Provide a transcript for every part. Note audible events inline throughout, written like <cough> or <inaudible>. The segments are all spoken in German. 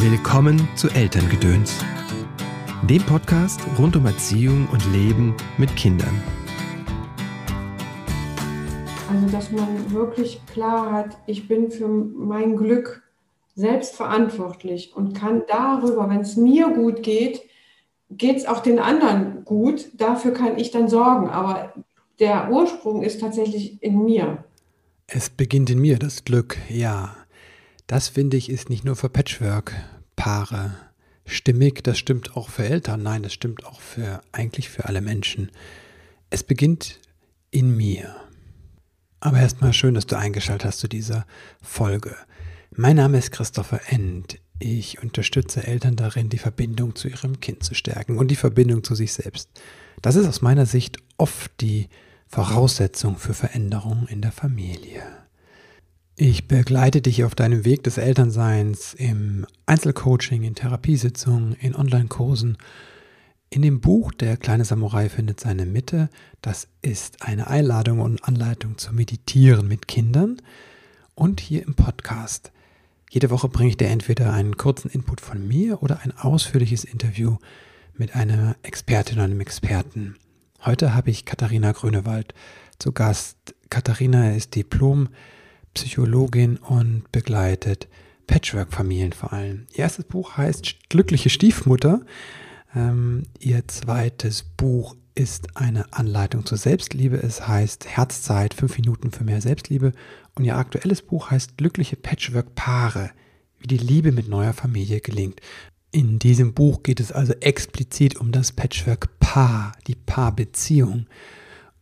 Willkommen zu Elterngedöns, dem Podcast rund um Erziehung und Leben mit Kindern. Also, dass man wirklich klar hat, ich bin für mein Glück selbst verantwortlich und kann darüber, wenn es mir gut geht, geht es auch den anderen gut. Dafür kann ich dann sorgen. Aber der Ursprung ist tatsächlich in mir. Es beginnt in mir, das Glück, ja. Das finde ich ist nicht nur für Patchwork-Paare stimmig, das stimmt auch für Eltern, nein, das stimmt auch für eigentlich für alle Menschen. Es beginnt in mir. Aber erstmal schön, dass du eingeschaltet hast zu dieser Folge. Mein Name ist Christopher End. Ich unterstütze Eltern darin, die Verbindung zu ihrem Kind zu stärken und die Verbindung zu sich selbst. Das ist aus meiner Sicht oft die Voraussetzung für Veränderungen in der Familie. Ich begleite dich auf deinem Weg des Elternseins im Einzelcoaching, in Therapiesitzungen, in Online-Kursen. In dem Buch Der kleine Samurai findet seine Mitte. Das ist eine Einladung und Anleitung zum Meditieren mit Kindern. Und hier im Podcast. Jede Woche bringe ich dir entweder einen kurzen Input von mir oder ein ausführliches Interview mit einer Expertin oder einem Experten. Heute habe ich Katharina Grünewald zu Gast. Katharina ist Diplom- Psychologin und begleitet Patchwork-Familien vor allem. Ihr erstes Buch heißt Glückliche Stiefmutter. Ähm, ihr zweites Buch ist eine Anleitung zur Selbstliebe. Es heißt Herzzeit, fünf Minuten für mehr Selbstliebe. Und ihr aktuelles Buch heißt Glückliche Patchwork-Paare, wie die Liebe mit neuer Familie gelingt. In diesem Buch geht es also explizit um das Patchwork-Paar, die Paarbeziehung.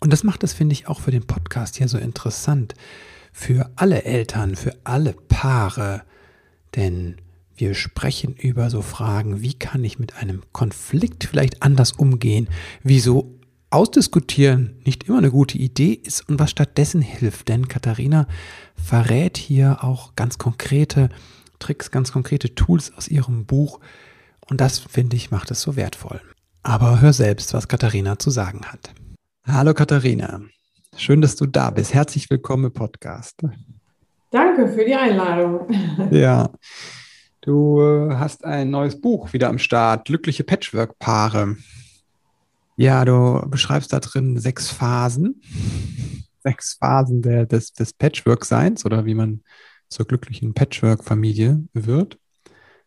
Und das macht es, finde ich, auch für den Podcast hier so interessant für alle Eltern, für alle Paare, denn wir sprechen über so Fragen, wie kann ich mit einem Konflikt vielleicht anders umgehen, wieso ausdiskutieren nicht immer eine gute Idee ist und was stattdessen hilft. Denn Katharina verrät hier auch ganz konkrete Tricks, ganz konkrete Tools aus ihrem Buch und das, finde ich, macht es so wertvoll. Aber hör selbst, was Katharina zu sagen hat. Hallo Katharina. Schön, dass du da bist. Herzlich willkommen im Podcast. Danke für die Einladung. <laughs> Ja, du äh, hast ein neues Buch wieder am Start, Glückliche Patchwork-Paare. Ja, du beschreibst da drin sechs Phasen, sechs Phasen der, des, des Patchwork-Seins oder wie man zur glücklichen Patchwork-Familie wird.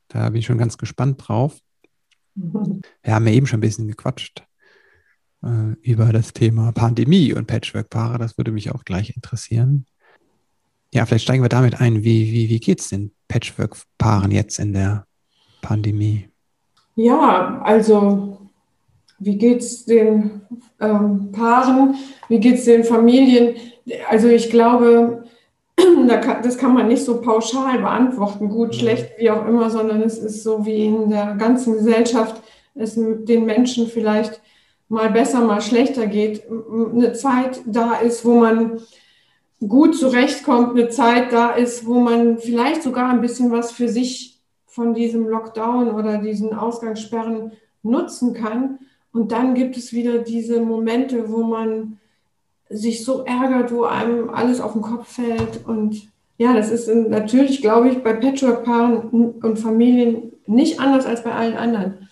Da bin ich schon ganz gespannt drauf. <laughs> Wir haben ja eben schon ein bisschen gequatscht äh, über das Thema Pandemie und Patchwork-Paare. Das würde mich auch gleich interessieren. Ja, vielleicht steigen wir damit ein. Wie, wie, wie geht es den Patchwork-Paaren jetzt in der Pandemie? Ja, also wie geht es den ähm, Paaren? Wie geht es den Familien? Also ich glaube, <clears throat> das kann man nicht so pauschal beantworten, gut, schlecht, wie auch immer, sondern es ist so wie in der ganzen Gesellschaft es den Menschen vielleicht mal besser, mal schlechter geht, eine Zeit da ist, wo man gut zurechtkommt, eine Zeit da ist, wo man vielleicht sogar ein bisschen was für sich von diesem Lockdown oder diesen Ausgangssperren nutzen kann. Und dann gibt es wieder diese Momente, wo man sich so ärgert, wo einem alles auf den Kopf fällt. Und ja, das ist natürlich, glaube ich, bei Patchwork-Paaren und Familien nicht anders als bei allen anderen.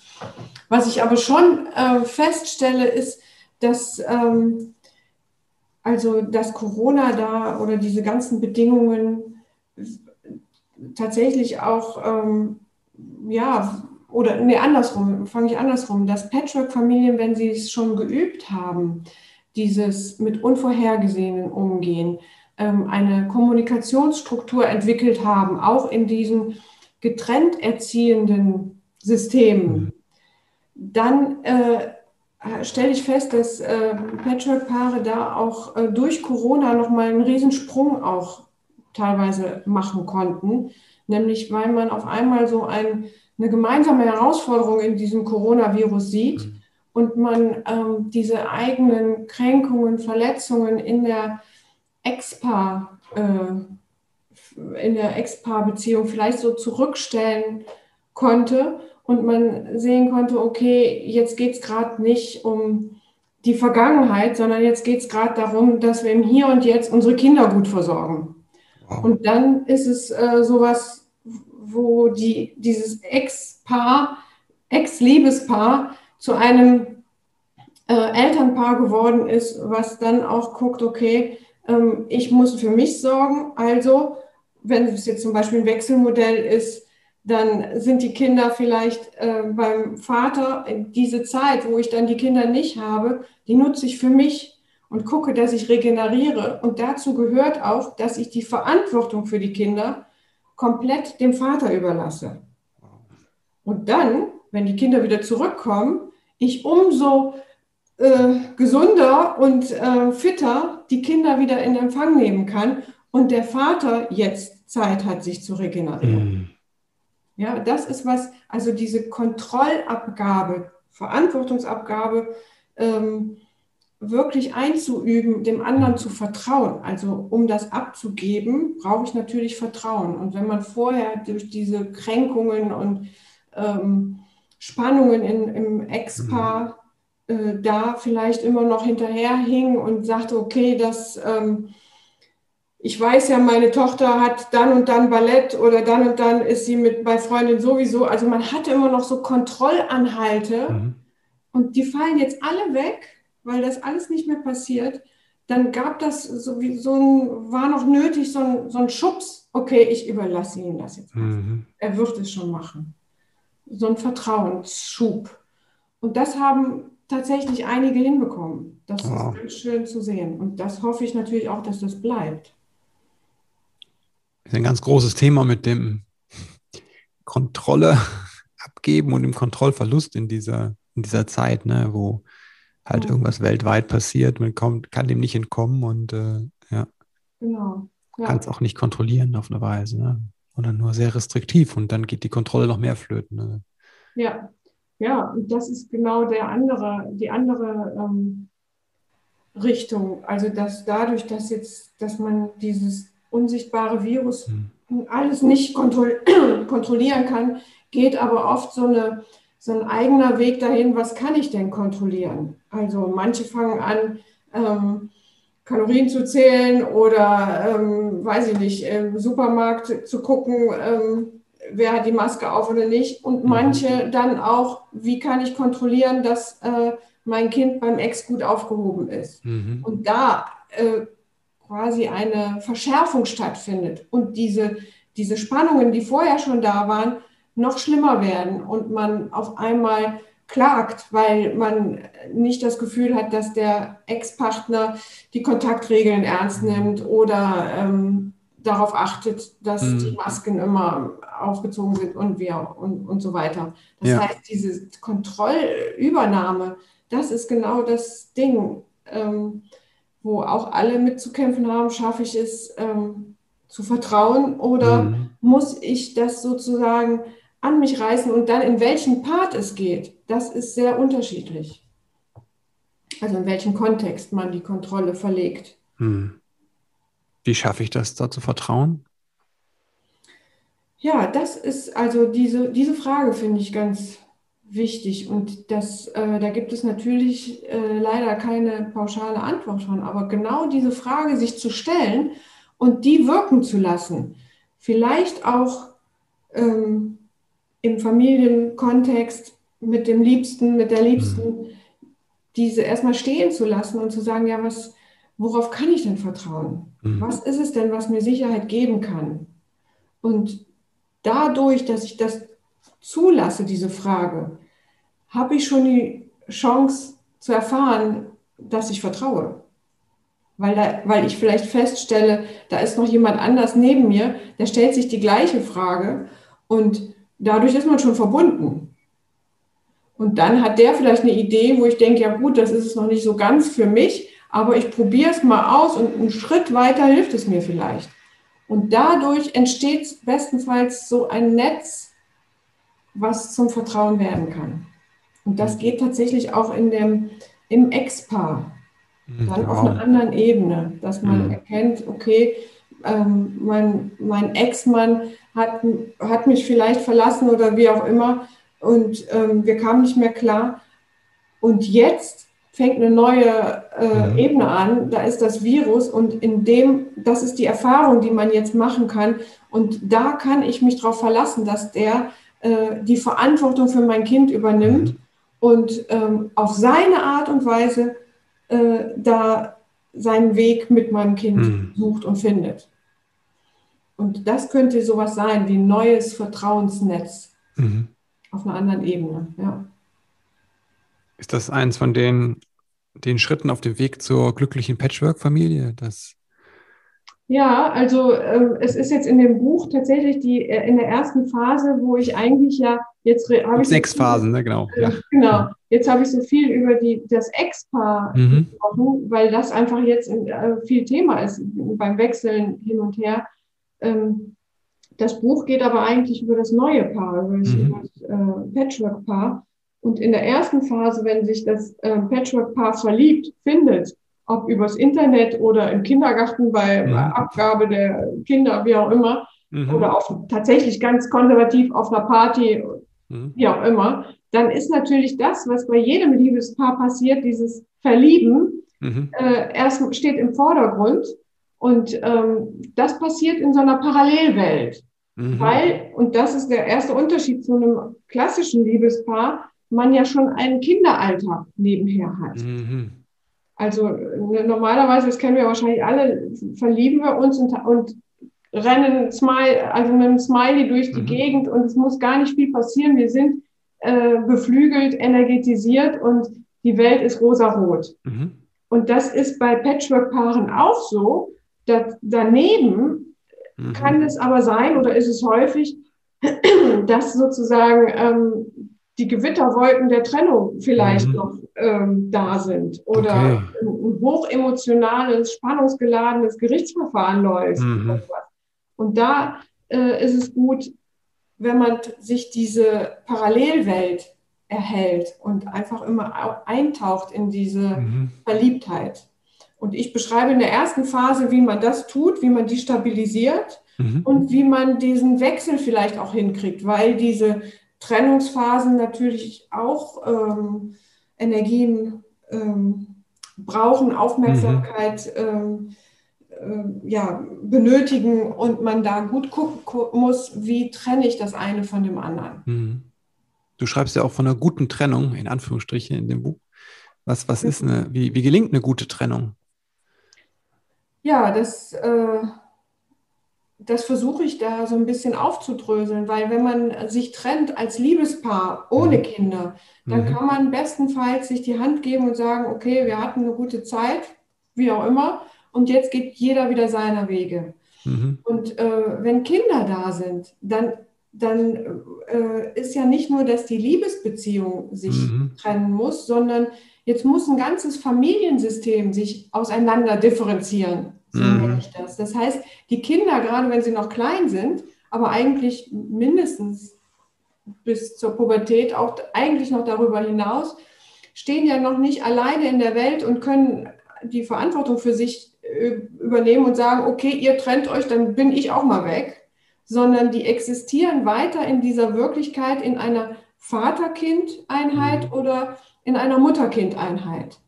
Was ich aber schon äh, feststelle, ist, dass ähm, also dass Corona da oder diese ganzen Bedingungen tatsächlich auch ähm, ja oder nee, andersrum, fange ich andersrum, dass Patchwork-Familien, wenn sie es schon geübt haben, dieses mit Unvorhergesehenen umgehen, ähm, eine Kommunikationsstruktur entwickelt haben, auch in diesen getrennt erziehenden Systemen, mhm dann äh, stelle ich fest, dass äh, Patchwork-Paare da auch äh, durch Corona nochmal einen Riesensprung auch teilweise machen konnten. Nämlich weil man auf einmal so ein, eine gemeinsame Herausforderung in diesem Coronavirus sieht mhm. und man ähm, diese eigenen Kränkungen, Verletzungen in der Ex-Paar, äh, in der Ex-Paar-Beziehung vielleicht so zurückstellen konnte und man sehen konnte, okay, jetzt geht es gerade nicht um die Vergangenheit, sondern jetzt geht es gerade darum, dass wir im Hier und Jetzt unsere Kinder gut versorgen. Wow. Und dann ist es äh, sowas, wo die, dieses Ex-Paar, Ex-Liebespaar zu einem äh, Elternpaar geworden ist, was dann auch guckt, okay, ähm, ich muss für mich sorgen. Also, wenn es jetzt zum Beispiel ein Wechselmodell ist, dann sind die Kinder vielleicht äh, beim Vater. Diese Zeit, wo ich dann die Kinder nicht habe, die nutze ich für mich und gucke, dass ich regeneriere. Und dazu gehört auch, dass ich die Verantwortung für die Kinder komplett dem Vater überlasse. Und dann, wenn die Kinder wieder zurückkommen, ich umso äh, gesunder und äh, fitter die Kinder wieder in Empfang nehmen kann und der Vater jetzt Zeit hat, sich zu regenerieren. Mm. Ja, das ist was, also diese Kontrollabgabe, Verantwortungsabgabe, ähm, wirklich einzuüben, dem anderen zu vertrauen. Also um das abzugeben, brauche ich natürlich Vertrauen. Und wenn man vorher durch diese Kränkungen und ähm, Spannungen in, im Ex-Paar äh, da vielleicht immer noch hinterherhing und sagte, okay, das, ähm, ich weiß ja, meine Tochter hat dann und dann Ballett oder dann und dann ist sie mit bei Freundin sowieso. Also man hatte immer noch so Kontrollanhalte mhm. und die fallen jetzt alle weg weil das alles nicht mehr passiert, dann gab das so wie so ein, war noch nötig, so ein, so ein Schubs, okay, ich überlasse ihm das jetzt. Mhm. Er wird es schon machen. So ein Vertrauensschub. Und das haben tatsächlich einige hinbekommen. Das wow. ist ganz schön zu sehen. Und das hoffe ich natürlich auch, dass das bleibt. Das ist ein ganz großes Thema mit dem Kontrolle abgeben und dem Kontrollverlust in dieser, in dieser Zeit, ne, wo halt ja. irgendwas weltweit passiert, man kommt, kann dem nicht entkommen und äh, ja. Genau. Ja. Kann es auch nicht kontrollieren auf eine Weise, ne? Oder nur sehr restriktiv und dann geht die Kontrolle noch mehr flöten. Ne? Ja, ja, und das ist genau der andere, die andere ähm, Richtung. Also dass dadurch, dass jetzt, dass man dieses unsichtbare Virus hm. alles nicht kontroll <clears throat> kontrollieren kann, geht aber oft so eine so ein eigener Weg dahin, was kann ich denn kontrollieren? Also manche fangen an, ähm, Kalorien zu zählen oder, ähm, weiß ich nicht, im Supermarkt zu gucken, ähm, wer hat die Maske auf oder nicht. Und mhm. manche dann auch, wie kann ich kontrollieren, dass äh, mein Kind beim Ex gut aufgehoben ist. Mhm. Und da äh, quasi eine Verschärfung stattfindet und diese, diese Spannungen, die vorher schon da waren, noch schlimmer werden und man auf einmal klagt, weil man nicht das Gefühl hat, dass der Ex-Partner die Kontaktregeln ernst nimmt oder ähm, darauf achtet, dass mhm. die Masken immer aufgezogen sind und, wir, und, und so weiter. Das ja. heißt, diese Kontrollübernahme, das ist genau das Ding, ähm, wo auch alle mitzukämpfen haben, schaffe ich es ähm, zu vertrauen oder mhm. muss ich das sozusagen an mich reißen und dann in welchen Part es geht, das ist sehr unterschiedlich. Also in welchem Kontext man die Kontrolle verlegt. Hm. Wie schaffe ich das, da zu vertrauen? Ja, das ist also diese, diese Frage finde ich ganz wichtig und das, äh, da gibt es natürlich äh, leider keine pauschale Antwort von, aber genau diese Frage sich zu stellen und die wirken zu lassen, vielleicht auch ähm, im Familienkontext mit dem Liebsten, mit der Liebsten, mhm. diese erstmal stehen zu lassen und zu sagen, ja, was, worauf kann ich denn vertrauen? Mhm. Was ist es denn, was mir Sicherheit geben kann? Und dadurch, dass ich das zulasse, diese Frage, habe ich schon die Chance zu erfahren, dass ich vertraue. Weil, da, weil ich vielleicht feststelle, da ist noch jemand anders neben mir, der stellt sich die gleiche Frage und dadurch ist man schon verbunden. Und dann hat der vielleicht eine Idee, wo ich denke, ja gut, das ist es noch nicht so ganz für mich, aber ich probiere es mal aus und einen Schritt weiter hilft es mir vielleicht. Und dadurch entsteht bestenfalls so ein Netz, was zum Vertrauen werden kann. Und das geht tatsächlich auch in dem, im Ex-Paar, mhm, dann wow. auf einer anderen Ebene, dass man mhm. erkennt, okay, ähm, mein, mein Ex-Mann hat, hat mich vielleicht verlassen oder wie auch immer und ähm, wir kamen nicht mehr klar. Und jetzt fängt eine neue äh, mhm. Ebene an, da ist das Virus und in dem, das ist die Erfahrung, die man jetzt machen kann. Und da kann ich mich darauf verlassen, dass der äh, die Verantwortung für mein Kind übernimmt mhm. und ähm, auf seine Art und Weise äh, da seinen Weg mit meinem Kind mhm. sucht und findet. Und das könnte sowas sein wie ein neues Vertrauensnetz mhm. auf einer anderen Ebene. Ja. Ist das eins von den, den Schritten auf dem Weg zur glücklichen Patchwork-Familie? Ja, also äh, es ist jetzt in dem Buch tatsächlich die äh, in der ersten Phase, wo ich eigentlich ja jetzt habe ich sechs so viel, Phasen, ne? genau. Äh, ja. <laughs> Genau. Jetzt habe ich so viel über die das Ex-Paar mhm. gesprochen, weil das einfach jetzt in, äh, viel Thema ist beim Wechseln hin und her. Ähm, das Buch geht aber eigentlich über das neue Paar, über das, mhm. äh, Patchwork-Paar. Und in der ersten Phase, wenn sich das Patchwork-Paar verliebt, findet, ob übers Internet oder im Kindergarten bei mhm. Abgabe der Kinder, wie auch immer, mhm. oder auf, tatsächlich ganz konservativ auf einer Party, mhm. wie auch immer, dann ist natürlich das, was bei jedem Liebespaar passiert, dieses Verlieben, mhm. äh, erst steht im Vordergrund. Und ähm, das passiert in so einer Parallelwelt. Mhm. Weil, und das ist der erste Unterschied zu einem klassischen Liebespaar, man ja schon einen Kinderalter nebenher hat. Mhm. Also ne, normalerweise, das kennen wir wahrscheinlich alle, verlieben wir uns und, und rennen Smile, also mit einem Smiley durch die mhm. Gegend und es muss gar nicht viel passieren. Wir sind äh, beflügelt, energetisiert und die Welt ist rosarot. Mhm. Und das ist bei Patchwork-Paaren auch so. Dass daneben mhm. kann es aber sein oder ist es häufig, <clears throat> dass sozusagen ähm, die Gewitterwolken der Trennung vielleicht mhm. noch ähm, da sind oder okay. ein, ein hochemotionales, spannungsgeladenes Gerichtsverfahren läuft. Mhm. Und da äh, ist es gut, wenn man sich diese Parallelwelt erhält und einfach immer eintaucht in diese mhm. Verliebtheit. Und ich beschreibe in der ersten Phase, wie man das tut, wie man die stabilisiert mhm. und wie man diesen Wechsel vielleicht auch hinkriegt, weil diese Trennungsphasen natürlich auch ähm, Energien ähm, brauchen, Aufmerksamkeit mhm. ähm, äh, ja, benötigen und man da gut gucken muss, wie trenne ich das eine von dem anderen. Mhm. Du schreibst ja auch von einer guten Trennung, in Anführungsstrichen, in dem Buch. Was, was ist eine, wie, wie gelingt eine gute Trennung? Ja, das äh, das versuche ich da so ein bisschen aufzudröseln, weil wenn man sich trennt als Liebespaar ohne mhm. Kinder, dann mhm. kann man bestenfalls sich die Hand geben und sagen, okay, wir hatten eine gute Zeit, wie auch immer, und jetzt geht jeder wieder seiner Wege. Mhm. Und äh, wenn Kinder da sind, dann, dann äh, ist ja nicht nur, dass die Liebesbeziehung sich mhm. trennen muss, sondern jetzt muss ein ganzes Familiensystem sich auseinander differenzieren. So mhm. ich das. Das heißt, die Kinder, gerade wenn sie noch klein sind, aber eigentlich mindestens bis zur Pubertät, auch eigentlich noch darüber hinaus, stehen ja noch nicht alleine in der Welt und können die Verantwortung für sich äh, übernehmen und sagen, okay, ihr trennt euch, dann bin ich auch mal weg, sondern die existieren weiter in dieser Wirklichkeit in einer Vater-Kind-Einheit mhm. oder in einer Mutter-Kind-Einheit.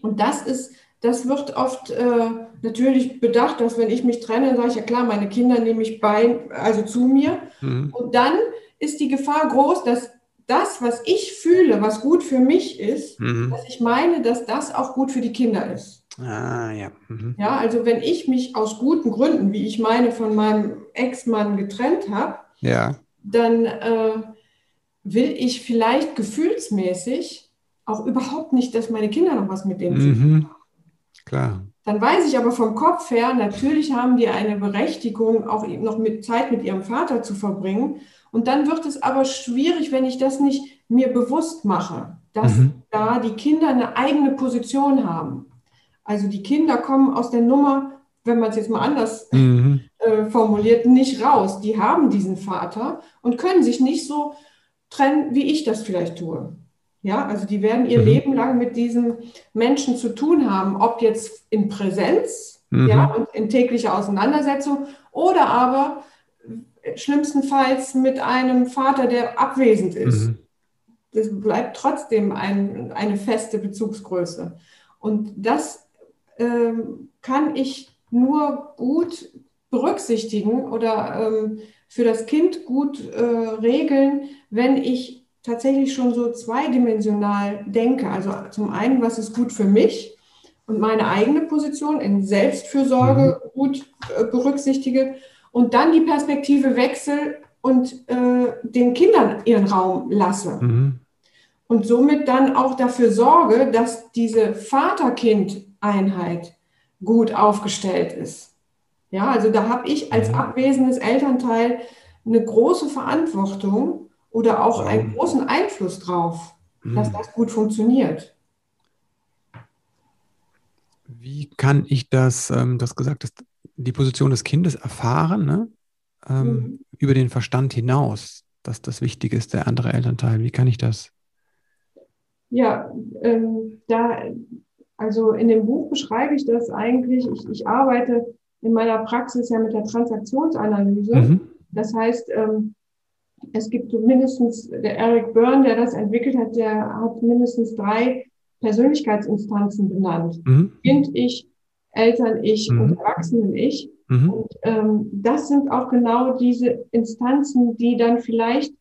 Und das ist das wird oft äh, natürlich bedacht, dass wenn ich mich trenne, sage ich ja klar, meine Kinder nehme ich bei, also zu mir. Mhm. Und dann ist die Gefahr groß, dass das, was ich fühle, was gut für mich ist, mhm. dass ich meine, dass das auch gut für die Kinder ist. Ah, ja. Mhm. Ja, also wenn ich mich aus guten Gründen, wie ich meine, von meinem Ex-Mann getrennt habe, ja. dann äh, will ich vielleicht gefühlsmäßig auch überhaupt nicht, dass meine Kinder noch was mit dem zu tun mhm. haben. Klar. Dann weiß ich aber vom Kopf her, natürlich haben die eine Berechtigung, auch noch mit Zeit mit ihrem Vater zu verbringen. Und dann wird es aber schwierig, wenn ich das nicht mir bewusst mache, dass mhm. da die Kinder eine eigene Position haben. Also die Kinder kommen aus der Nummer, wenn man es jetzt mal anders mhm. äh, formuliert, nicht raus. Die haben diesen Vater und können sich nicht so trennen, wie ich das vielleicht tue. Ja, also die werden ihr mhm. Leben lang mit diesen Menschen zu tun haben, ob jetzt in Präsenz mhm. ja, und in täglicher Auseinandersetzung oder aber schlimmstenfalls mit einem Vater, der abwesend ist. Mhm. das bleibt trotzdem ein, eine feste Bezugsgröße. Und das ähm, kann ich nur gut berücksichtigen oder ähm, für das Kind gut äh, regeln, wenn ich tatsächlich schon so zweidimensional denke. Also zum einen, was ist gut für mich und meine eigene Position in Selbstfürsorge mhm. gut äh, berücksichtige und dann die Perspektive wechsel und äh, den Kindern ihren Raum lasse. Mhm. Und somit dann auch dafür sorge, dass diese Vater-Kind-Einheit gut aufgestellt ist. Ja, also da habe ich als mhm. abwesendes Elternteil eine große Verantwortung oder auch einen großen Einfluss drauf, dass mhm. das gut funktioniert. Wie kann ich das, ähm, das gesagt hast, die Position des Kindes erfahren, ne? ähm, mhm. über den Verstand hinaus, dass das Wichtige ist, der andere Elternteil. Wie kann ich das? Ja, ähm, da, also in dem Buch beschreibe ich das eigentlich. Ich, ich arbeite in meiner Praxis ja mit der Transaktionsanalyse. Mhm. Das heißt, ähm, es gibt mindestens, der Eric Byrne, der das entwickelt hat, der hat mindestens drei Persönlichkeitsinstanzen benannt. Mhm. Kind, ich, Eltern, ich mhm. und Erwachsenen, ich. Mhm. Und ähm, das sind auch genau diese Instanzen, die dann vielleicht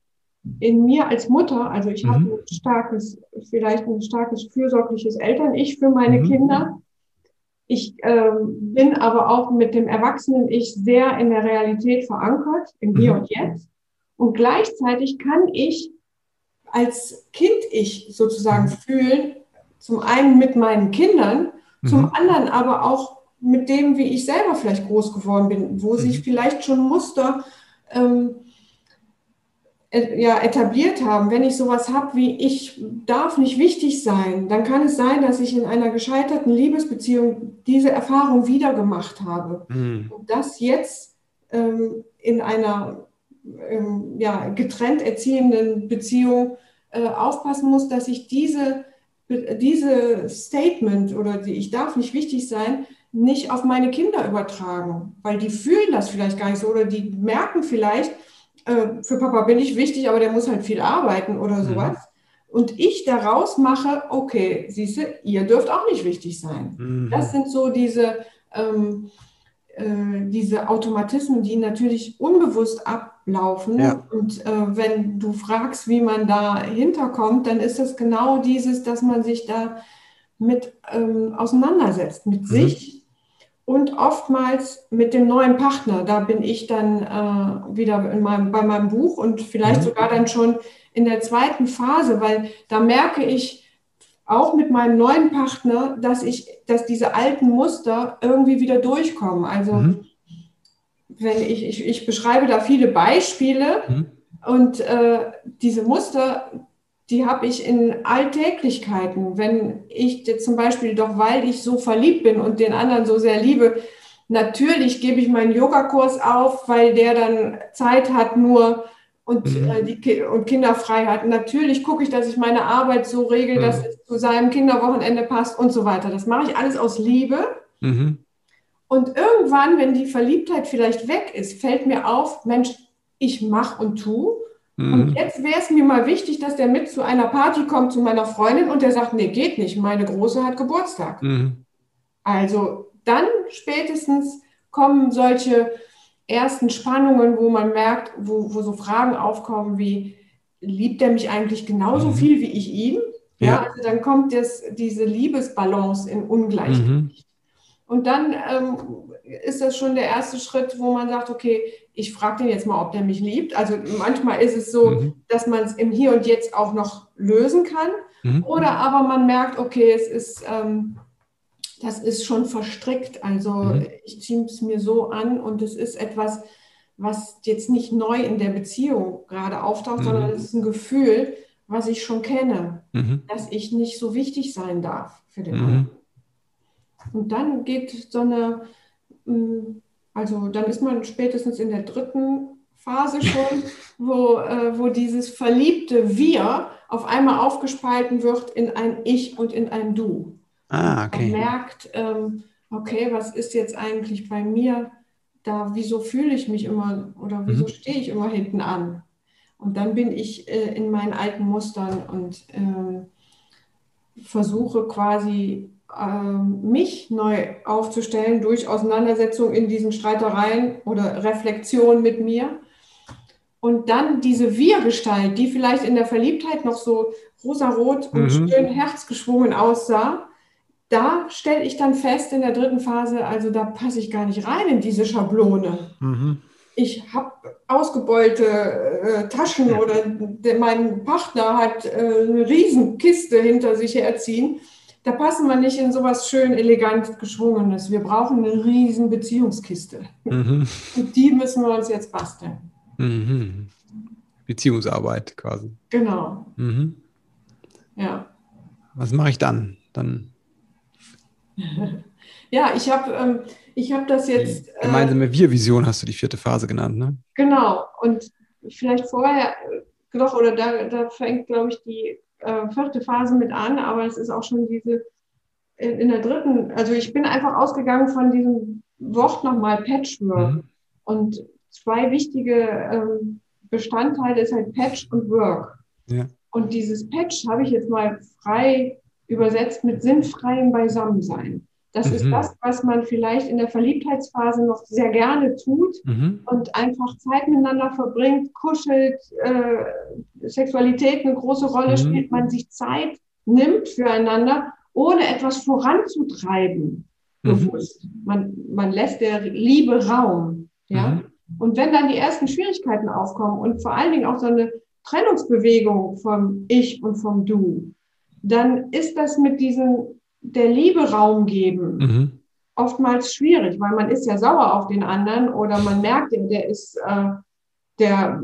in mir als Mutter, also ich habe mhm. ein starkes, vielleicht ein starkes fürsorgliches Eltern-Ich für meine mhm. Kinder. Ich ähm, bin aber auch mit dem Erwachsenen-Ich sehr in der Realität verankert, im Hier und Jetzt. Und gleichzeitig kann ich als Kind-Ich sozusagen fühlen, zum einen mit meinen Kindern, zum mhm. anderen aber auch mit dem, wie ich selber vielleicht groß geworden bin, wo mhm. sich vielleicht schon Muster ähm, ja, etabliert haben. Wenn ich sowas habe wie ich darf nicht wichtig sein, dann kann es sein, dass ich in einer gescheiterten Liebesbeziehung diese Erfahrung wieder gemacht habe. Mhm. Und das jetzt ähm, in einer ähm, ja, getrennt erziehenden Beziehung äh, aufpassen muss, dass ich diese, diese Statement oder die ich darf nicht wichtig sein, nicht auf meine Kinder übertragen, weil die fühlen das vielleicht gar nicht so oder die merken vielleicht, äh, für Papa bin ich wichtig, aber der muss halt viel arbeiten oder mhm. sowas. Mhm. Und ich daraus mache, okay, siehst du, ihr dürft auch nicht wichtig sein. Mhm. Das sind so diese, ähm, äh, diese Automatismen, die natürlich unbewusst ablaufen. Ja. Und äh, wenn du fragst, wie man da hinterkommt, dann ist das genau dieses, dass man sich da mit ähm, auseinandersetzt, mit mhm. sich und oftmals mit dem neuen Partner. Da bin ich dann äh, wieder meinem, bei meinem Buch und vielleicht mhm. sogar dann schon in der zweiten Phase, weil da merke ich auch mit meinem neuen Partner, dass ich, dass diese alten Muster irgendwie wieder durchkommen. Also mhm. wenn ich, ich, ich beschreibe da viele Beispiele mhm. und äh, diese Muster, die habe ich in Alltäglichkeiten. Wenn ich zum Beispiel doch, weil ich so verliebt bin und den anderen so sehr liebe, natürlich gebe ich meinen Yogakurs auf, weil der dann Zeit hat nur und, mhm. äh, die, und kinderfrei hat. Natürlich gucke ich, dass ich meine Arbeit so regel, mhm. dass es zu seinem Kinderwochenende passt und so weiter. Das mache ich alles aus Liebe. Mhm. Und irgendwann, wenn die Verliebtheit vielleicht weg ist, fällt mir auf, Mensch, ich mache und tue. Und mhm. jetzt wäre es mir mal wichtig, dass der mit zu einer Party kommt zu meiner Freundin und der sagt, nee, geht nicht, meine Große hat Geburtstag. Mhm. Also dann spätestens kommen solche ersten Spannungen, wo man merkt, wo, wo so Fragen aufkommen wie, liebt er mich eigentlich genauso mhm. viel wie ich ihn? Ja. ja, also dann kommt das, diese Liebesbalance in Ungleichgewicht. Mhm. Und dann ähm, ist das schon der erste Schritt, wo man sagt, okay, ich frage den jetzt mal, ob der mich liebt. Also manchmal ist es so, mhm. dass man es im Hier und Jetzt auch noch lösen kann. Mhm. Oder aber man merkt, okay, es ist, ähm, das ist schon verstrickt. Also mhm. ich ziehe es mir so an und es ist etwas, was jetzt nicht neu in der Beziehung gerade auftaucht, sondern mhm. es ist ein Gefühl, was ich schon kenne, mhm. dass ich nicht so wichtig sein darf für den mhm. anderen. Und dann geht so eine, mm, also dann ist man spätestens in der dritten Phase <laughs> schon, wo, äh, wo dieses verliebte Wir auf einmal aufgespalten wird in ein Ich und in ein Du. Ah, okay. Man merkt, ähm, okay, was ist jetzt eigentlich bei mir da, wieso fühle ich mich immer oder wieso mhm. stehe ich immer hinten an? Und dann bin ich äh, in meinen alten Mustern und äh, versuche quasi äh, mich neu aufzustellen durch Auseinandersetzung in diesen Streitereien oder Reflexion mit mir. Und dann diese Wir-Gestalt, die vielleicht in der Verliebtheit noch so rosarot und mhm. schön herzgeschwungen aussah, da stelle ich dann fest in der dritten Phase, also da passe ich gar nicht rein in diese Schablone. Mhm ich habe ausgebeulte äh, Taschen oder der, mein Partner hat äh, eine Riesenkiste hinter sich herziehen. Da passen wir nicht in sowas schön elegant geschwungenes. Wir brauchen eine riesen Beziehungskiste. Mhm. Und die müssen wir uns jetzt basteln. Mhm. Beziehungsarbeit quasi. Genau. Mhm. Ja. Was mache ich dann? Dann. Ja, ich habe ähm, ich habe das jetzt. Die gemeinsame äh, Wir-Vision hast du die vierte Phase genannt, ne? Genau. Und vielleicht vorher, doch, oder da, da fängt, glaube ich, die äh, vierte Phase mit an, aber es ist auch schon diese in, in, der dritten, also ich bin einfach ausgegangen von diesem Wort nochmal Patchwork. Mhm. Und zwei wichtige ähm, Bestandteile ist halt Patch und Work. Ja. Und dieses Patch habe ich jetzt mal frei übersetzt mit sinnfreiem Beisammensein. Das mhm. ist das, was man vielleicht in der Verliebtheitsphase noch sehr gerne tut mhm. und einfach Zeit miteinander verbringt, kuschelt, äh, Sexualität eine große Rolle mhm. spielt, man sich Zeit nimmt füreinander, ohne etwas voranzutreiben, mhm. bewusst. Man, man lässt der Liebe Raum. Ja? Mhm. Und wenn dann die ersten Schwierigkeiten aufkommen und vor allen Dingen auch so eine Trennungsbewegung vom Ich und vom Du, dann ist das mit diesen der Liebe Raum geben mhm. oftmals schwierig, weil man ist ja sauer auf den anderen oder man merkt, der ist, äh, der,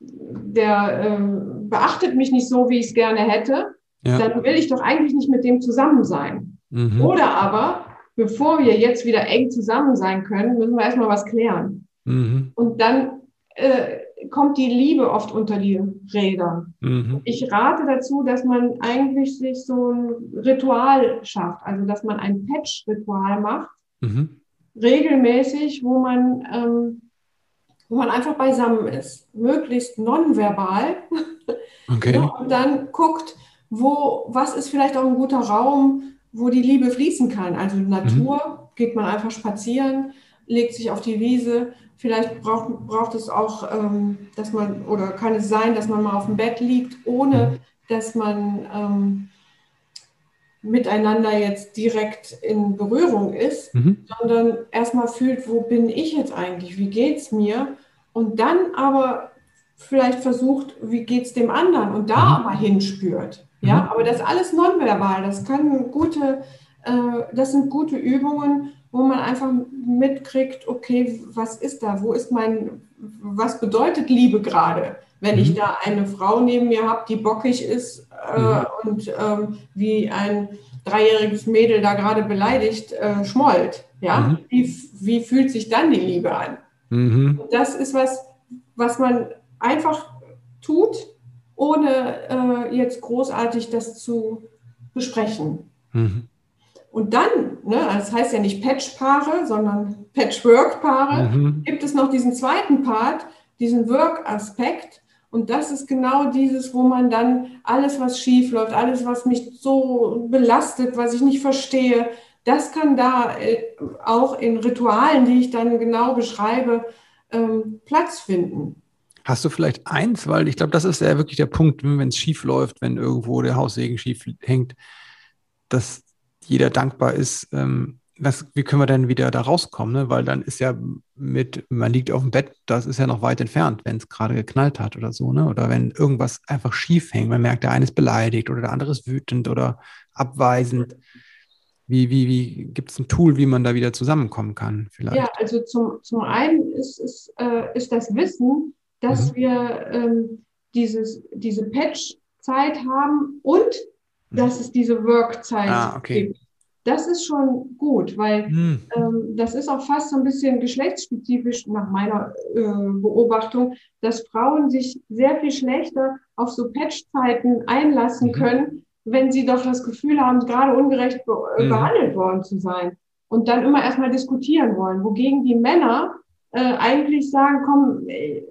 der äh, beachtet mich nicht so, wie ich es gerne hätte. Ja. Dann will ich doch eigentlich nicht mit dem zusammen sein. Mhm. Oder aber, bevor wir jetzt wieder eng zusammen sein können, müssen wir erstmal was klären. Mhm. Und dann äh, kommt die Liebe oft unter die Räder. Mhm. Ich rate dazu, dass man eigentlich sich so ein Ritual schafft, also dass man ein Patch-Ritual macht, mhm. regelmäßig, wo man, ähm, wo man einfach beisammen ist, möglichst nonverbal. <laughs> Okay. ja, und dann guckt, wo, was ist vielleicht auch ein guter Raum, wo die Liebe fließen kann. Also Natur, mhm. geht man einfach spazieren, legt sich auf die Wiese, Vielleicht braucht, braucht es auch, ähm, dass man, oder kann es sein, dass man mal auf dem Bett liegt, ohne dass man ähm, miteinander jetzt direkt in Berührung ist, mhm. sondern erstmal fühlt, wo bin ich jetzt eigentlich, wie geht es mir? Und dann aber vielleicht versucht, wie geht es dem anderen und da mhm. mal hinspürt. Ja, mhm. aber das alles nonverbal, das kann gute, äh, das sind gute Übungen, wo man einfach mitkriegt, okay, was ist da? Wo ist mein, was bedeutet Liebe gerade? Wenn mhm. ich da eine Frau neben mir habe, die bockig ist äh, mhm. und ähm, wie ein dreijähriges Mädel da gerade beleidigt äh, schmollt, ja, mhm. wie, wie fühlt sich dann die Liebe an? Mhm. Das ist was, was man einfach tut, ohne äh, jetzt großartig das zu besprechen. Mhm. Und dann, ne, das heißt ja nicht Patch-Paare, sondern Patchwork-Paare, mhm. gibt es noch diesen zweiten Part, diesen Work-Aspekt. Und das ist genau dieses, wo man dann alles, was schief läuft, alles, was mich so belastet, was ich nicht verstehe, das kann da äh, auch in Ritualen, die ich dann genau beschreibe, ähm, Platz finden. Hast du vielleicht eins, weil ich glaube, das ist ja wirklich der Punkt, wenn es schief läuft, wenn irgendwo der Haussegen schief hängt, dass jeder dankbar ist, ähm, was, wie können wir denn wieder da rauskommen? Ne? Weil dann ist ja mit, man liegt auf dem Bett, das ist ja noch weit entfernt, wenn es gerade geknallt hat oder so, ne? Oder wenn irgendwas einfach schief hängt, man merkt, der eine ist beleidigt oder der andere ist wütend oder abweisend. Wie, wie, wie gibt es ein Tool, wie man da wieder zusammenkommen kann? Vielleicht? Ja, also zum, zum einen ist, ist, äh, ist das Wissen, dass mhm. wir ähm, dieses, diese Patch-Zeit haben und dass es diese Workzeit ah, okay. gibt. Das ist schon gut, weil hm. ähm, das ist auch fast so ein bisschen geschlechtsspezifisch nach meiner äh, Beobachtung, dass Frauen sich sehr viel schlechter auf so Patchzeiten einlassen mhm. können, wenn sie doch das Gefühl haben, gerade ungerecht be äh, mhm. behandelt worden zu sein. Und dann immer erstmal diskutieren wollen. Wogegen die Männer äh, eigentlich sagen, komm, äh,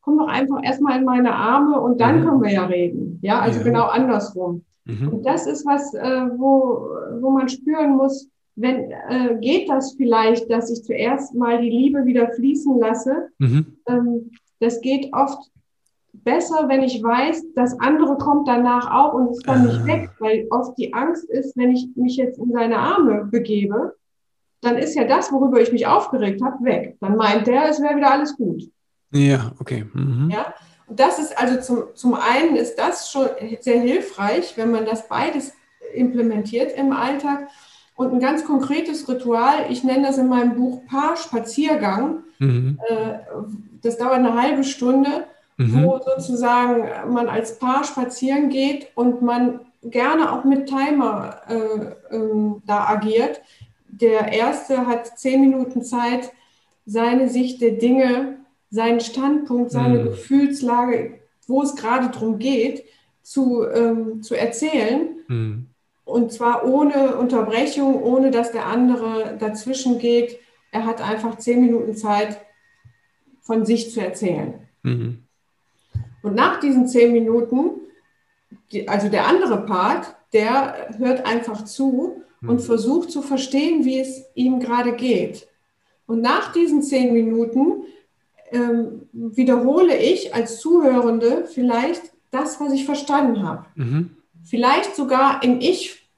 komm doch einfach erstmal in meine Arme und dann mhm. können wir ja reden. Ja, also ja. genau andersrum. Mhm. Und das ist was, äh, wo, wo man spüren muss, wenn äh, geht das vielleicht, dass ich zuerst mal die Liebe wieder fließen lasse. Mhm. Ähm, das geht oft besser, wenn ich weiß, das andere kommt danach auch und ist dann nicht ah. weg, weil oft die Angst ist, wenn ich mich jetzt in seine Arme begebe, dann ist ja das, worüber ich mich aufgeregt habe, weg. Dann meint der, es wäre wieder alles gut. Ja, okay. Mhm. Ja, das ist also zum, zum einen ist das schon sehr hilfreich, wenn man das beides implementiert im Alltag. Und ein ganz konkretes Ritual, ich nenne das in meinem Buch Paar-Spaziergang. Mhm. Äh, das dauert eine halbe Stunde, mhm. wo sozusagen man als Paar spazieren geht und man gerne auch mit Timer äh, ähm, da agiert. Der erste hat zehn Minuten Zeit, seine Sicht der Dinge seinen Standpunkt, seine mhm. Gefühlslage, wo es gerade darum geht, zu, ähm, zu erzählen. Mhm. Und zwar ohne Unterbrechung, ohne dass der andere dazwischen geht. Er hat einfach zehn Minuten Zeit, von sich zu erzählen. Mhm. Und nach diesen zehn Minuten, die, also der andere Part, der hört einfach zu und mhm. versucht zu verstehen, wie es ihm gerade geht. Und nach diesen zehn Minuten ähm, wiederhole ich als Zuhörende vielleicht das, was ich verstanden habe. Mhm. Vielleicht sogar im Ich,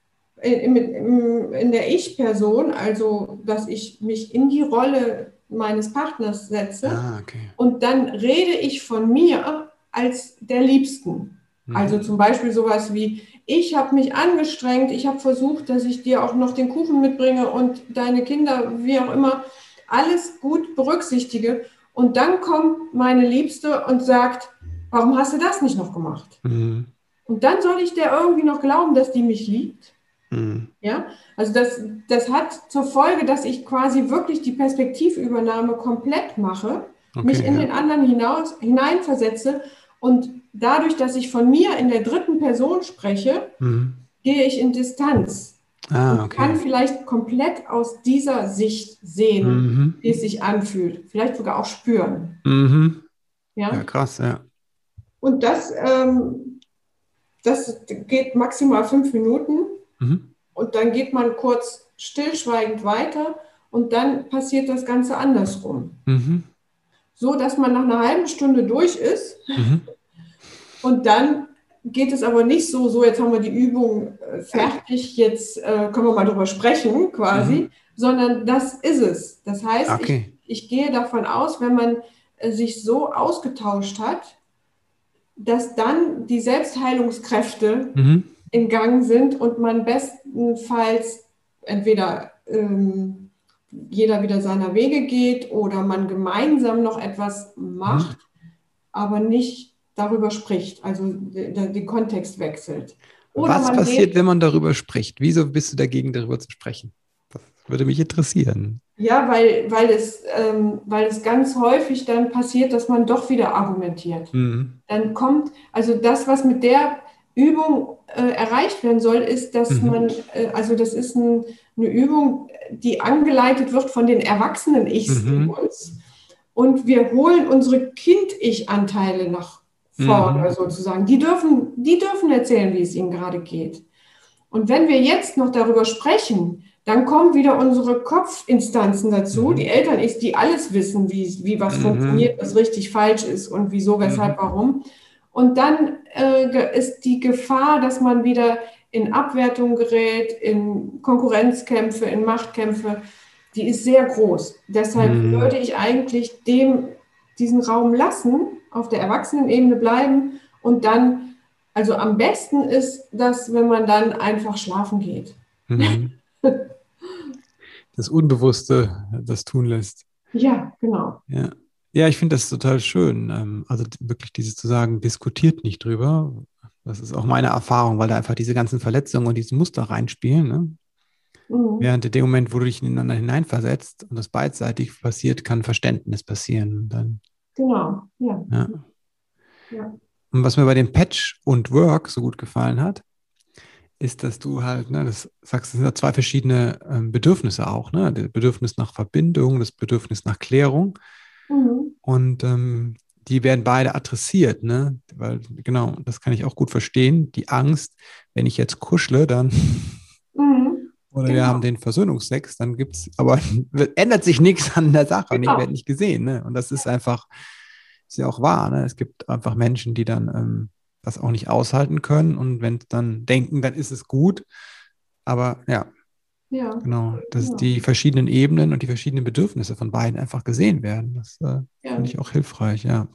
in, in, in der Ich-Person, also dass ich mich in die Rolle meines Partners setze ah, okay. und dann rede ich von mir als der Liebsten. Mhm. Also zum Beispiel sowas wie, ich habe mich angestrengt, ich habe versucht, dass ich dir auch noch den Kuchen mitbringe und deine Kinder, wie auch immer, alles gut berücksichtige. Und dann kommt meine Liebste und sagt, warum hast du das nicht noch gemacht? Mhm. Und dann soll ich der irgendwie noch glauben, dass die mich liebt. Mhm. Ja, also das, das hat zur Folge, dass ich quasi wirklich die Perspektivübernahme komplett mache, okay, mich in ja. den anderen hinaus, hineinversetze und dadurch, dass ich von mir in der dritten Person spreche, mhm. gehe ich in Distanz. Ah, okay. kann vielleicht komplett aus dieser Sicht sehen, mhm. wie es sich anfühlt. Vielleicht sogar auch spüren. Mhm. Ja? ja, krass, ja. Und das, ähm, das geht maximal fünf Minuten. Mhm. Und dann geht man kurz stillschweigend weiter und dann passiert das Ganze andersrum. Mhm. So dass man nach einer halben Stunde durch ist mhm. und dann geht es aber nicht so, so jetzt haben wir die Übung äh, fertig, jetzt äh, können wir mal drüber sprechen quasi, mhm. sondern das ist es. Das heißt, okay. ich, ich, gehe davon aus, wenn man äh, sich so ausgetauscht hat, dass dann die Selbstheilungskräfte mhm. in Gang sind und man bestenfalls entweder ähm, jeder wieder seiner Wege geht oder man gemeinsam noch etwas macht, mhm. aber nicht darüber spricht, also den Kontext wechselt. Oder Was passiert, wenn man darüber spricht? Wieso bist du dagegen, darüber zu sprechen? Das würde mich interessieren. Ja, weil, weil, es, ähm, weil es ganz häufig dann passiert, dass man doch wieder argumentiert. Mhm. Dann kommt, also das, was mit der Übung äh, erreicht werden soll, ist, dass mhm. man, äh, also das ist ein, eine Übung, die angeleitet wird von den erwachsenen Ichs mhm. in uns. Und wir holen unsere Kind-Ich-Anteile nach fordere, mhm. sozusagen. Die dürfen, die dürfen erzählen, wie es ihnen gerade geht. Und wenn wir jetzt noch darüber sprechen, dann kommen wieder unsere Kopfinstanzen dazu, mhm. die Eltern ist, die alles wissen, wie, wie was mhm. funktioniert, was richtig falsch ist und wieso, weshalb, mhm. warum. Und dann äh, ist die Gefahr, dass man wieder in Abwertung gerät, in Konkurrenzkämpfe, in Machtkämpfe, die ist sehr groß. Deshalb mhm. würde ich eigentlich dem diesen Raum lassen auf der Erwachsenenebene bleiben und dann, also am besten ist das, wenn man dann einfach schlafen geht. Mhm. <laughs> Das Unbewusste das tun lässt. Ja, genau. Ja. Ja, ich finde das total schön. Ähm, also wirklich dieses zu sagen, diskutiert nicht drüber. Das ist auch meine Erfahrung, weil da einfach diese ganzen Verletzungen und diese Muster reinspielen. Ne? Mhm. Während in dem Moment, wo du dich ineinander hineinversetzt und das beidseitig passiert, kann Verständnis passieren. Dann Genau, ja. ja. ja. Und was mir bei dem Patch und Work so gut gefallen hat, ist, dass du halt, ne, das sagst, es sind ja zwei verschiedene ähm, Bedürfnisse auch, ne? Das Bedürfnis nach Verbindung, das Bedürfnis nach Klärung. Mhm. Und ähm, die werden beide adressiert, ne? Weil, genau, das kann ich auch gut verstehen. Die Angst, wenn ich jetzt kuschle, dann mhm, oder genau. wir haben den Versöhnungsex, dann gibt es, aber <laughs> ändert sich nichts an der Sache genau. und ich werde nicht gesehen. Ne? Und das ist einfach, ist ja auch wahr. Ne? Es gibt einfach Menschen, die dann ähm, das auch nicht aushalten können und wenn dann denken, dann ist es gut. Aber ja, ja. Genau, dass ja. die verschiedenen Ebenen und die verschiedenen Bedürfnisse von beiden einfach gesehen werden. Das äh, ja. finde ich auch hilfreich, ja.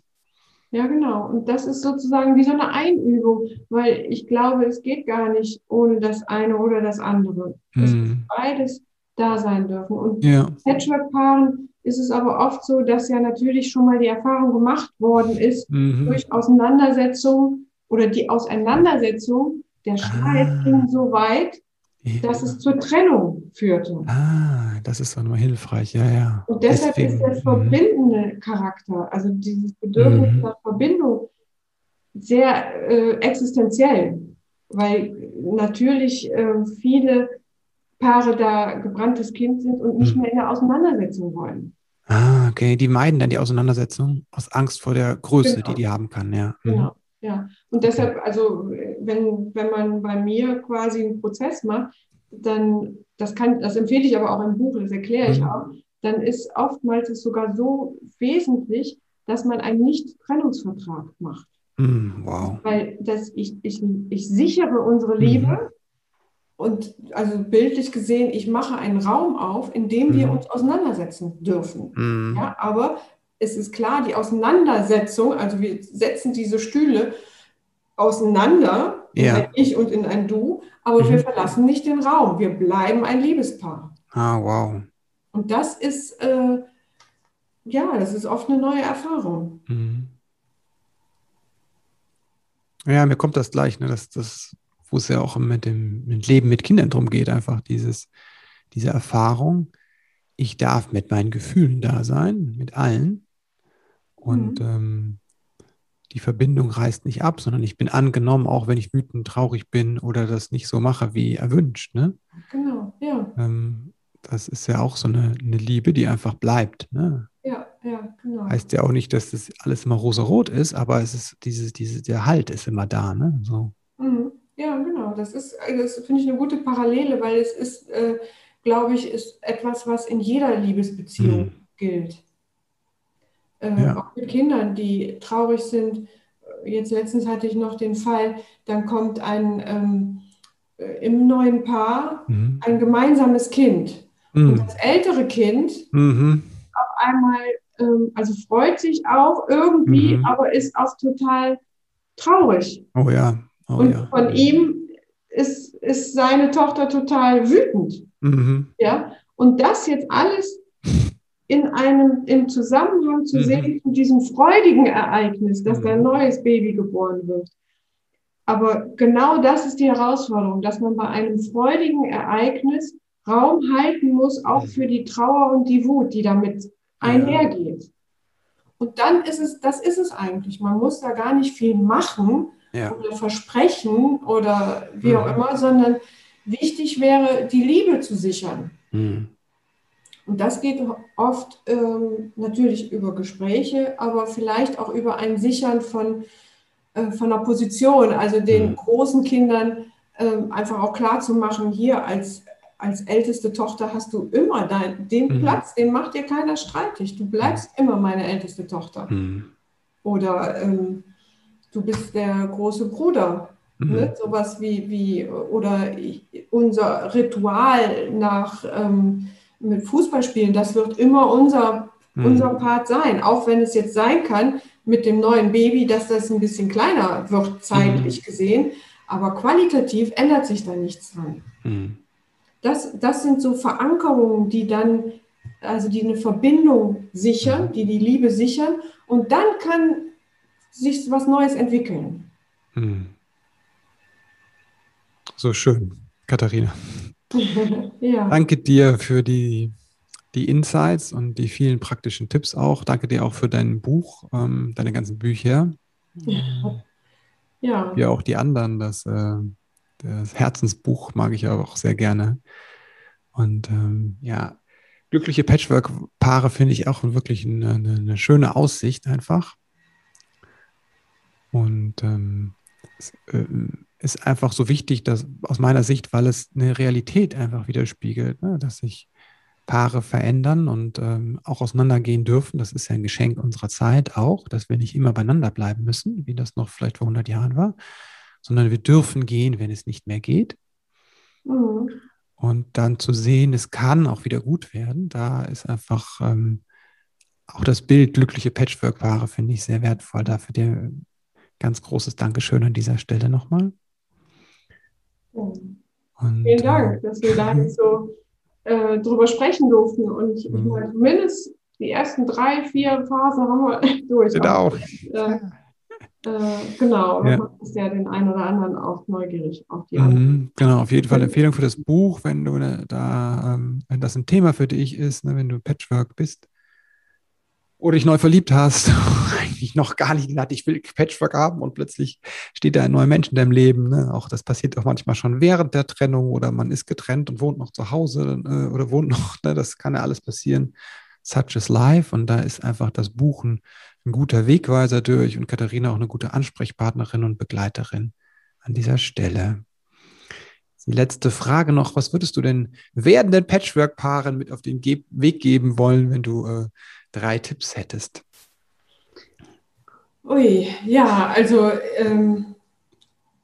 Ja, genau. Und das ist sozusagen wie so eine Einübung, weil ich glaube, es geht gar nicht ohne das eine oder das andere. Es mm. muss beides da sein dürfen. Und ja. Patchwork-Paaren ist es aber oft so, dass ja natürlich schon mal die Erfahrung gemacht worden ist mhm. durch Auseinandersetzung oder die Auseinandersetzung, der Streit ah. ging so weit, dass es zur Trennung führte. Ah, das ist auch nochmal hilfreich, ja, ja. Und deshalb Deswegen, ist der mhm. verbindende Charakter, also dieses Bedürfnis mhm. nach Verbindung, sehr äh, existenziell, weil natürlich äh, viele Paare da gebranntes Kind sind und nicht mhm. mehr in der Auseinandersetzung wollen. Ah, okay. Die meiden dann die Auseinandersetzung aus Angst vor der Größe, genau. die die haben kann, ja. Mhm. Genau. Ja, und deshalb, also wenn, wenn man bei mir quasi einen Prozess macht, dann, das kann, das empfehle ich aber auch im Buch, das erkläre ich mhm. auch, dann ist oftmals es sogar so wesentlich, dass man einen Nicht-Trennungsvertrag macht. Mm, wow. Weil das, ich, ich, ich sichere unsere Liebe mhm. und also bildlich gesehen, ich mache einen Raum auf, in dem wir mhm. uns auseinandersetzen dürfen. Mhm. Ja, aber es ist klar, die Auseinandersetzung, also wir setzen diese Stühle auseinander, ja. in ein Ich und in ein Du, aber mhm. wir verlassen nicht den Raum. Wir bleiben ein Liebespaar. Ah, wow. Und das ist, äh, ja, das ist oft eine neue Erfahrung. Mhm. Ja, mir kommt das gleich, ne, dass das, wo es ja auch mit dem mit Leben mit Kindern drum geht, einfach dieses, diese Erfahrung, ich darf mit meinen Gefühlen da sein, mit allen. Und mhm. ähm, die Verbindung reißt nicht ab, sondern ich bin angenommen, auch wenn ich wütend, traurig bin oder das nicht so mache, wie erwünscht. Ne? Genau, ja. Ähm, das ist ja auch so eine, eine Liebe, die einfach bleibt. Ne? Ja, ja, genau. Heißt ja auch nicht, dass das alles immer rosa-rot ist, aber es ist dieses, dieses, der Halt ist immer da, ne? So. Mhm. Ja, genau. Das ist, das finde ich eine gute Parallele, weil es ist, äh, glaube ich, ist etwas, was in jeder Liebesbeziehung mhm. gilt äh, ja. auch mit Kindern, die traurig sind. Jetzt letztens hatte ich noch den Fall, dann kommt ein ähm, äh, im neuen Paar mhm. ein gemeinsames Kind. Mhm. Und das ältere Kind mhm. auf einmal, ähm, also freut sich auch irgendwie, mhm. aber ist auch total traurig. Oh ja. Oh, und ja. von ihm ist, ist seine Tochter total wütend. Mhm. Ja. Und das jetzt alles in einem im Zusammenhang zu mhm. sehen zu diesem freudigen Ereignis, dass mhm. da ein neues Baby geboren wird. Aber genau das ist die Herausforderung, dass man bei einem freudigen Ereignis Raum halten muss, auch mhm. für die Trauer und die Wut, die damit einhergeht. Und dann ist es, das ist es eigentlich. Man muss da gar nicht viel machen ja. oder versprechen oder wie mhm. auch immer, sondern wichtig wäre, die Liebe zu sichern. Mhm. Und das geht oft ähm, natürlich über Gespräche, aber vielleicht auch über ein Sichern von, äh, von einer Position, also den mhm. großen Kindern äh, einfach auch klar zu machen, hier als, als älteste Tochter hast du immer dein, den mhm. Platz, den macht dir keiner streitig. Du bleibst mhm. immer meine älteste Tochter. Mhm. Oder ähm, du bist der große Bruder. Mhm. Ne? Sowas wie, wie, oder unser Ritual nach ähm, mit Fußballspielen, das wird immer unser, mhm. unser Part sein. Auch wenn es jetzt sein kann mit dem neuen Baby, dass das ein bisschen kleiner wird, zeitlich mhm. gesehen. Aber qualitativ ändert sich da nichts dran. Mhm. Das, das sind so Verankerungen, die dann, also die eine Verbindung sichern, die die Liebe sichern. Und dann kann sich was Neues entwickeln. Mhm. So schön, Katharina. <laughs> ja. Danke dir für die, die Insights und die vielen praktischen Tipps auch. Danke dir auch für dein Buch, ähm, deine ganzen Bücher. Ja. Wie auch die anderen. Das, äh, das Herzensbuch mag ich auch sehr gerne. Und ähm, ja, glückliche Patchwork-Paare finde ich auch wirklich eine, eine, schöne Aussicht einfach. ähm, es äh, ist einfach so wichtig, dass aus meiner Sicht, weil es eine Realität einfach widerspiegelt, ne? dass sich Paare verändern und ähm, auch auseinandergehen dürfen. Das ist ja ein Geschenk unserer Zeit auch, dass wir nicht immer beieinander bleiben müssen, wie das noch vielleicht vor 100 Jahren war, sondern wir dürfen gehen, wenn es nicht mehr geht. Mhm. Und dann zu sehen, es kann auch wieder gut werden, da ist einfach ähm, auch das Bild glückliche Patchwork-Paare, finde ich sehr wertvoll. Dafür dir ganz großes Dankeschön an dieser Stelle nochmal. Und, Vielen Dank, dass wir da jetzt so äh, drüber sprechen durften. Und ich mhm. meine, zumindest die ersten drei, vier Phasen haben wir <laughs> durch. Genau. Äh, äh, genau, ja. macht es ja den einen oder anderen auch neugierig auf die mhm, Genau, auf jeden Fall Empfehlung für das Buch, wenn du ne, da, ähm, wenn das ein Thema für dich ist, ne, wenn du Patchwork bist oder dich neu verliebt hast, <laughs> eigentlich noch gar nicht gesagt, ich will Patchwork haben und plötzlich steht da ein neuer Mensch in deinem Leben. Ne? Auch das passiert auch manchmal schon während der Trennung oder man ist getrennt und wohnt noch zu Hause äh, oder wohnt <laughs> noch, ne? das kann ja alles passieren. Such is Life und da ist einfach das Buchen ein guter Wegweiser durch und Katharina auch eine gute Ansprechpartnerin und Begleiterin an dieser Stelle. Die letzte Frage noch, was würdest du denn werdenden Patchwork-Paaren mit auf den Ge Weg geben wollen, wenn du äh, drei Tipps hättest? Ui, ja, also ähm,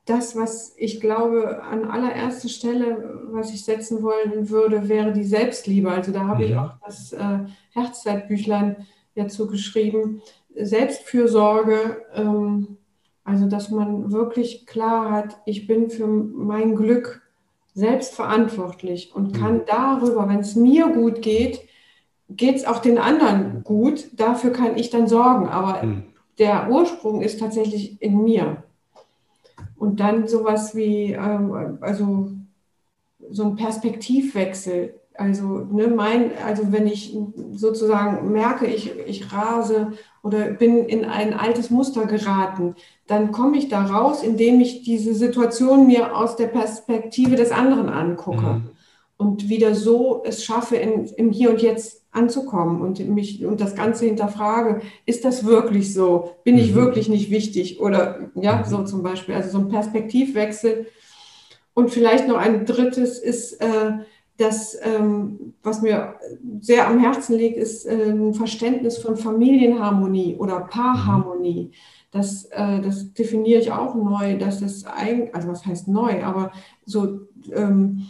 das, was ich glaube, an allererster Stelle, was ich setzen wollen würde, wäre die Selbstliebe. Also da habe mhm. ich auch das äh, Herzzeitbüchlein dazu geschrieben. Selbstfürsorge, ähm, also dass man wirklich klar hat, ich bin für mein Glück selbst verantwortlich und kann mhm. darüber, wenn es mir gut geht, geht es auch den anderen gut. Dafür kann ich dann sorgen. Aber mhm. Der Ursprung ist tatsächlich in mir. Und dann sowas wie, ähm, also so ein Perspektivwechsel. Also, ne, mein, also wenn ich sozusagen merke, ich, ich rase oder bin in ein altes Muster geraten, dann komme ich da raus, indem ich diese Situation mir aus der Perspektive des anderen angucke mhm. und wieder so es schaffe, in, im Hier und Jetzt anzukommen und mich und das Ganze hinterfrage, ist das wirklich so? Bin ich mhm. wirklich nicht wichtig? Oder ja, mhm. so zum Beispiel, also so ein Perspektivwechsel. Und vielleicht noch ein drittes ist, äh, das, ähm, was mir sehr am Herzen liegt, ist äh, ein Verständnis von Familienharmonie oder Paarharmonie. Das, äh, das definiere ich auch neu, dass das eigentlich, also was heißt neu, aber so ähm,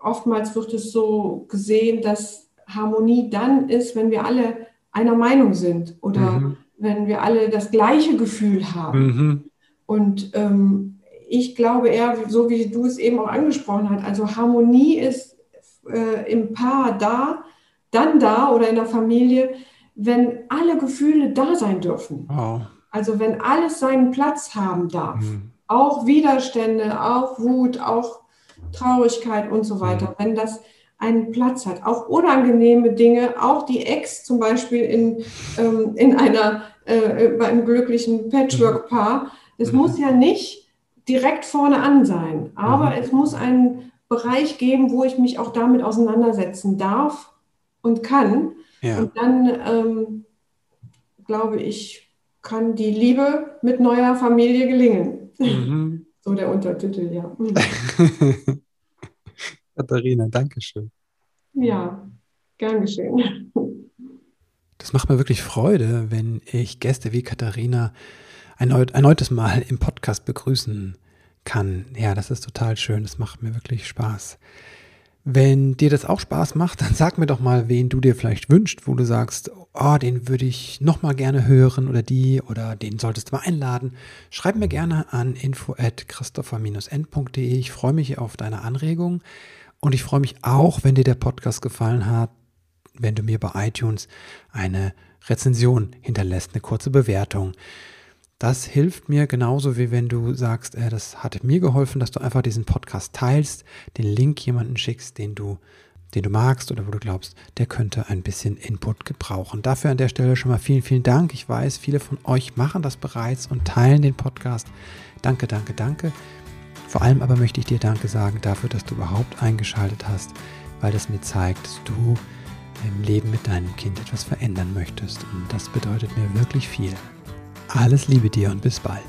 oftmals wird es so gesehen, dass Harmonie dann ist, wenn wir alle einer Meinung sind oder mhm. wenn wir alle das gleiche Gefühl haben. Mhm. Und ähm, ich glaube eher, so wie du es eben auch angesprochen hast, also Harmonie ist äh, im Paar da, dann da oder in der Familie, wenn alle Gefühle da sein dürfen. Oh. Also wenn alles seinen Platz haben darf. Mhm. Auch Widerstände, auch Wut, auch Traurigkeit und so weiter. Mhm. Wenn das einen Platz hat. Auch unangenehme Dinge, auch die Ex zum Beispiel in, ähm, in einer, äh, bei einem glücklichen Patchwork-Paar. Es mhm. muss ja nicht direkt vorne an sein, aber mhm. es muss einen Bereich geben, wo ich mich auch damit auseinandersetzen darf und kann. Ja. Und dann, ähm, glaube ich, kann die Liebe mit neuer Familie gelingen. Mhm. <laughs> So der Untertitel, ja. <laughs> <laughs> Katharina, danke schön. Ja, gern geschehen. Das macht mir wirklich Freude, wenn ich Gäste wie Katharina erneut, erneutes Mal im Podcast begrüßen kann. Ja, das ist total schön. Das macht mir wirklich Spaß. Wenn dir das auch Spaß macht, dann sag mir doch mal, wen du dir vielleicht wünschst, wo du sagst, oh, den würde ich noch mal gerne hören oder die oder den solltest du mal einladen. Schreib mir gerne an info at christopher-n.de. Ich freue mich auf deine Anregungen. Und ich freue mich auch, wenn dir der Podcast gefallen hat, wenn du mir bei iTunes eine Rezension hinterlässt, eine kurze Bewertung. Das hilft mir genauso wie wenn du sagst, äh, das hat mir geholfen, dass du einfach diesen Podcast teilst, den Link jemanden schickst, den du, den du magst oder wo du glaubst, der könnte ein bisschen Input gebrauchen. Dafür an der Stelle schon mal vielen, vielen Dank. Ich weiß, viele von euch machen das bereits und teilen den Podcast. Danke, danke, danke. Vor allem aber möchte ich dir Danke sagen dafür, dass du überhaupt eingeschaltet hast, weil das mir zeigt, dass du im Leben mit deinem Kind etwas verändern möchtest. Und das bedeutet mir wirklich viel. Alles Liebe dir und bis bald.